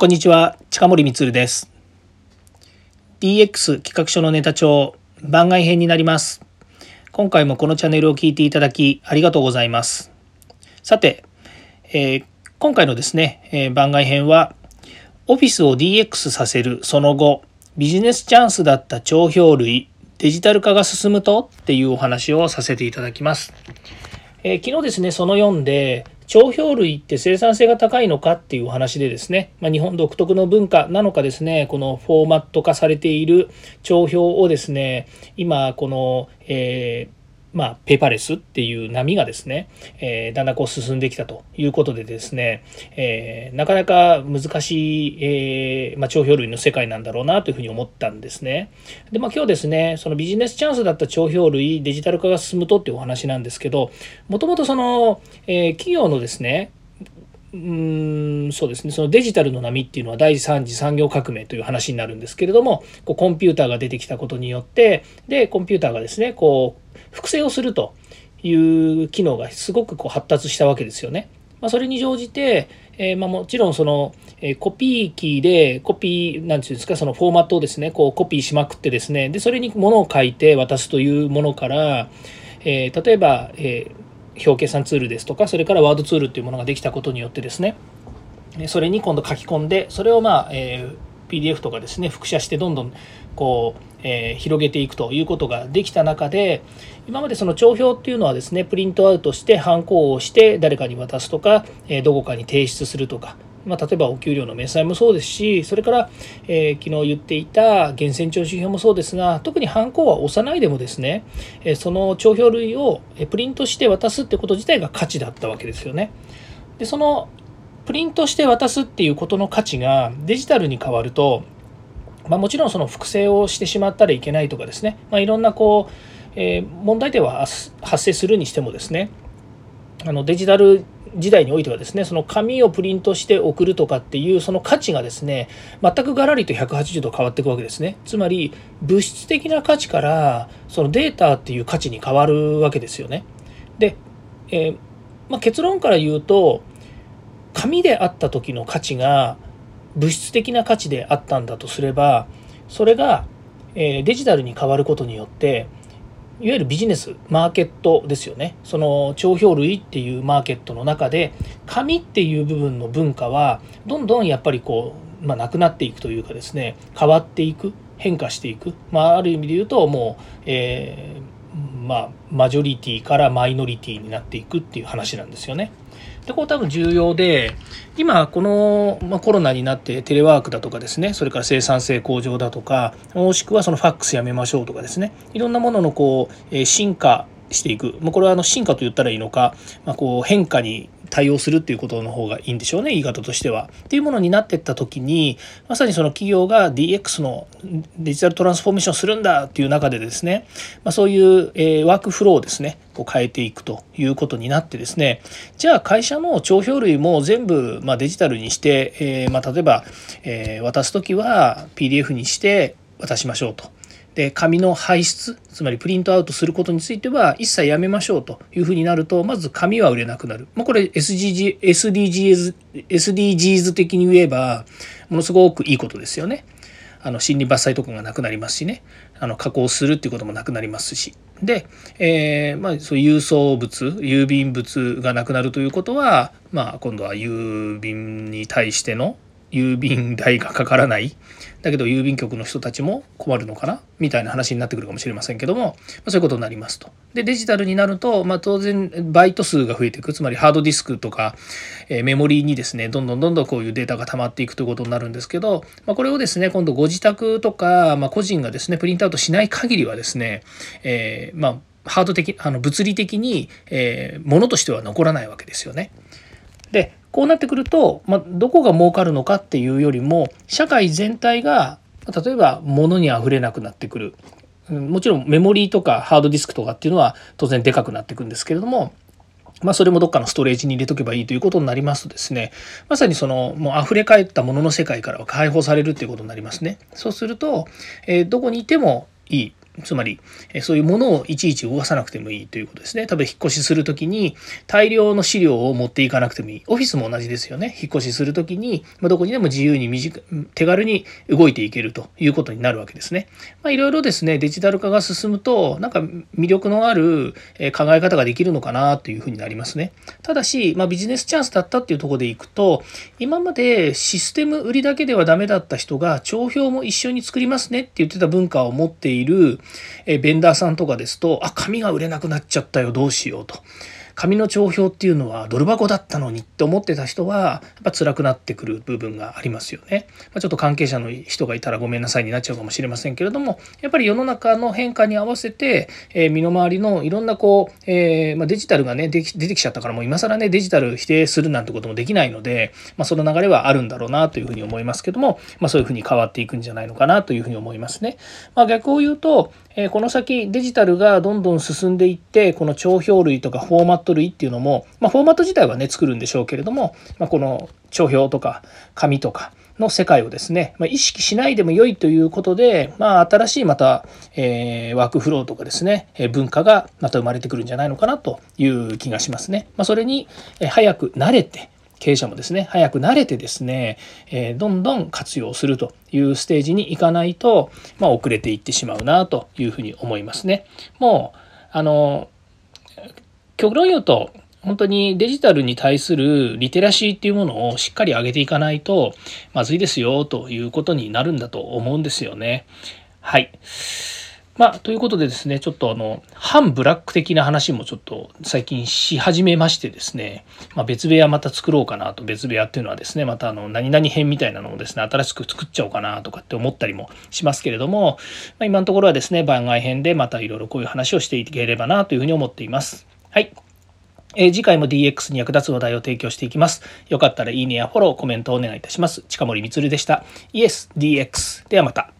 こんにちは近森光です。DX 企画書のネタ帳番外編になります。今回もこのチャンネルを聞いていただきありがとうございます。さて、えー、今回のですね、えー、番外編はオフィスを DX させるその後ビジネスチャンスだった帳票類デジタル化が進むとっていうお話をさせていただきます。えー、昨日ですね、その4で、帳票類って生産性が高いのかっていうお話でですね、まあ、日本独特の文化なのかですね、このフォーマット化されている帳票をですね、今、この、えーまあ、ペーパーレスっていう波がですね、えー、だんだんこう進んできたということでですね、えー、なかなか難しい、えー、まあ、帳票類の世界なんだろうなというふうに思ったんですね。で、まあ、今日ですね、そのビジネスチャンスだった帳票類、デジタル化が進むとっていうお話なんですけど、もともとその、え企業のですね、うーんそうですねそのデジタルの波っていうのは第3次産業革命という話になるんですけれどもこうコンピューターが出てきたことによってでコンピューターがですねこう複製をするという機能がすごくこう発達したわけですよね。まあ、それに乗じて、えー、まあ、もちろんその、えー、コピー機でコピーなんていうんですかそのフォーマットをですねこうコピーしまくってですねでそれにものを書いて渡すというものから、えー、例えば、え表計算ツールですとかそれからワードツールっていうものができたことによってですねそれに今度書き込んでそれをまあ、えー PDF とかですね複写してどんどんこう、えー、広げていくということができた中で今までその帳票っていうのはですねプリントアウトしてハンコをして誰かに渡すとか、えー、どこかに提出するとかまあ、例えばお給料の明細もそうですしそれから、えー、昨日言っていた源泉徴収票もそうですが特にハンコは押さないでもですね、え、その帳票類をプリントして渡すってこと自体が価値だったわけですよね。でそのプリントして渡すっていうことの価値がデジタルに変わると、まあ、もちろんその複製をしてしまったらいけないとかですね、まあ、いろんなこう、えー、問題点は発生するにしてもですね。あのデジタル時代においてはですねその紙をプリントして送るとかっていうその価値がですね全くガラリと180度変わっていくわけですね。つまり物質的な価値からそのデータっていう価値に変わるわけですよね。で、えー、まあ、結論から言うと紙であった時の価値が物質的な価値であったんだとすればそれがデジタルに変わることによっていわゆるビジネスマーケットですよね。その帳票類っていうマーケットの中で紙っていう部分の文化はどんどんやっぱりこう、まあ、なくなっていくというかですね変わっていく変化していく、まあ、ある意味で言うともう、えー、まあ、マジョリティからマイノリティになっていくっていう話なんですよね。でこれ多分重要で今この、まあ、コロナになってテレワークだとかですねそれから生産性向上だとかもしくはそのファックスやめましょうとかですねいろんなもののこう進化していく、まあ、これはあの進化と言ったらいいのか、まあ、こう変化に対応するっていうことの方がいいんでしょうね言い方としては。っていうものになっていった時にまさにその企業が DX のデジタルトランスフォーメーションするんだっていう中でですね、まあ、そういう、えー、ワークフローをですねこう変えていくということになってですねじゃあ会社の帳票類も全部、まあ、デジタルにして、えーまあ、例えば、えー、渡す時は PDF にして渡しましょうと。で紙の排出つまりプリントアウトすることについては一切やめましょうというふうになるとまず紙は売れなくなる、まあ、これ SDG SDGs, SDGs 的に言えばものすごくいいことですよね。あの森林伐採とかがなくなりますしね。あの加工するっていうこともなくなりますし。で、えー、まあ、そう郵送物郵便物がなくなるということは、まあ、今度は郵便に対しての郵便代がかからないだけど郵便局の人たちも困るのかな？みたいな話になってくるかもしれませんけども、ま、そういうことになりますと。でデジタルになると、まあ、当然バイト数が増えていくつまりハードディスクとか、え、メモリーにですねどんどんどんどんこういうデータが溜まっていくということになるんですけど、まあ、これをですね今度ご自宅とか、まあ、個人がですねプリントアウトしない限りはですね、えー、まあハード的あの物理的に、えー、ものとしては残らないわけですよね。でこうなってくると、まあ、どこが儲かるのかっていうよりも社会全体が例えば物にあふれなくなってくるもちろんメモリーとかハードディスクとかっていうのは当然でかくなっていくんですけれどもまあ、それもどっかのストレージに入れとけばいいということになりますとですねまさにそのもう溢れ返ったものの世界からは解放されるっていうことになりますね。そうすると、えー、どこにいてもいいつまりそういうものをいちいち動かさなくてもいいということですね。多分引っ越しする時に大量の資料を持っていかなくてもいい。オフィスも同じですよね。引っ越しする時に、まどこにでも自由に短手軽に動いていけるということになるわけですね。まあ、いろいろですねデジタル化が進むとなんか魅力のある考え方ができるのかなというふうになりますね。ただし、まあ、ビジネスチャンスだったっていうところでいくと今までシステム売りだけではダメだった人が帳票も一緒に作りますねって言ってた文化を持っているえベンダーさんとかですとあ紙が売れなくなっちゃったよどうしようと。紙の帳票っていうのはドル箱だったのにって思ってた人はやっぱ辛くなってくる部分がありますよね。まあ、ちょっと関係者の人がいたらごめんなさいになっちゃうかもしれませんけれどもやっぱり世の中の変化に合わせて、えー、身の回りのいろんなこう、えー、まあ、デジタルがね出てきちゃったからもう今更ねデジタル否定するなんてこともできないので、まあ、その流れはあるんだろうなというふうに思いますけども、まそういうふうに変わっていくんじゃないのかなというふうに思いますね。ま逆を言うと、えこの先デジタルがどんどん進んでいってこの帳票類とかフォーマット類っていうのも、まあ、フォーマット自体はね作るんでしょうけれども、まあ、この帳票とか紙とかの世界をですね、まあ、意識しないでも良いということで、まあ、新しいまた、えー、ワークフローとかですね、え文化がまた生まれてくるんじゃないのかなという気がしますね。まあ、それに早く慣れて経営者もですね早く慣れてですね、えー、どんどん活用するというステージに行かないと、まあ、遅れていってしまうなというふうに思いますね。もうあの極論言うと本当にデジタルに対するリテラシーっていうものをしっかり上げていかないとまずいですよということになるんだと思うんですよね。はい。まあ、ということでですね、ちょっとあの、反ブラック的な話もちょっと最近し始めましてですね、まあ、別部屋また作ろうかなと、別部屋っていうのはですね、またあの、何々編みたいなのをですね、新しく作っちゃおうかなとかって思ったりもしますけれども、まあ、今のところはですね、番外編でまたいろいろこういう話をしていければなというふうに思っています。はい。えー、次回も DX に役立つ話題を提供していきます。よかったらいいねやフォロー、コメントをお願いいたします。近森光でした。イエス DX。ではまた。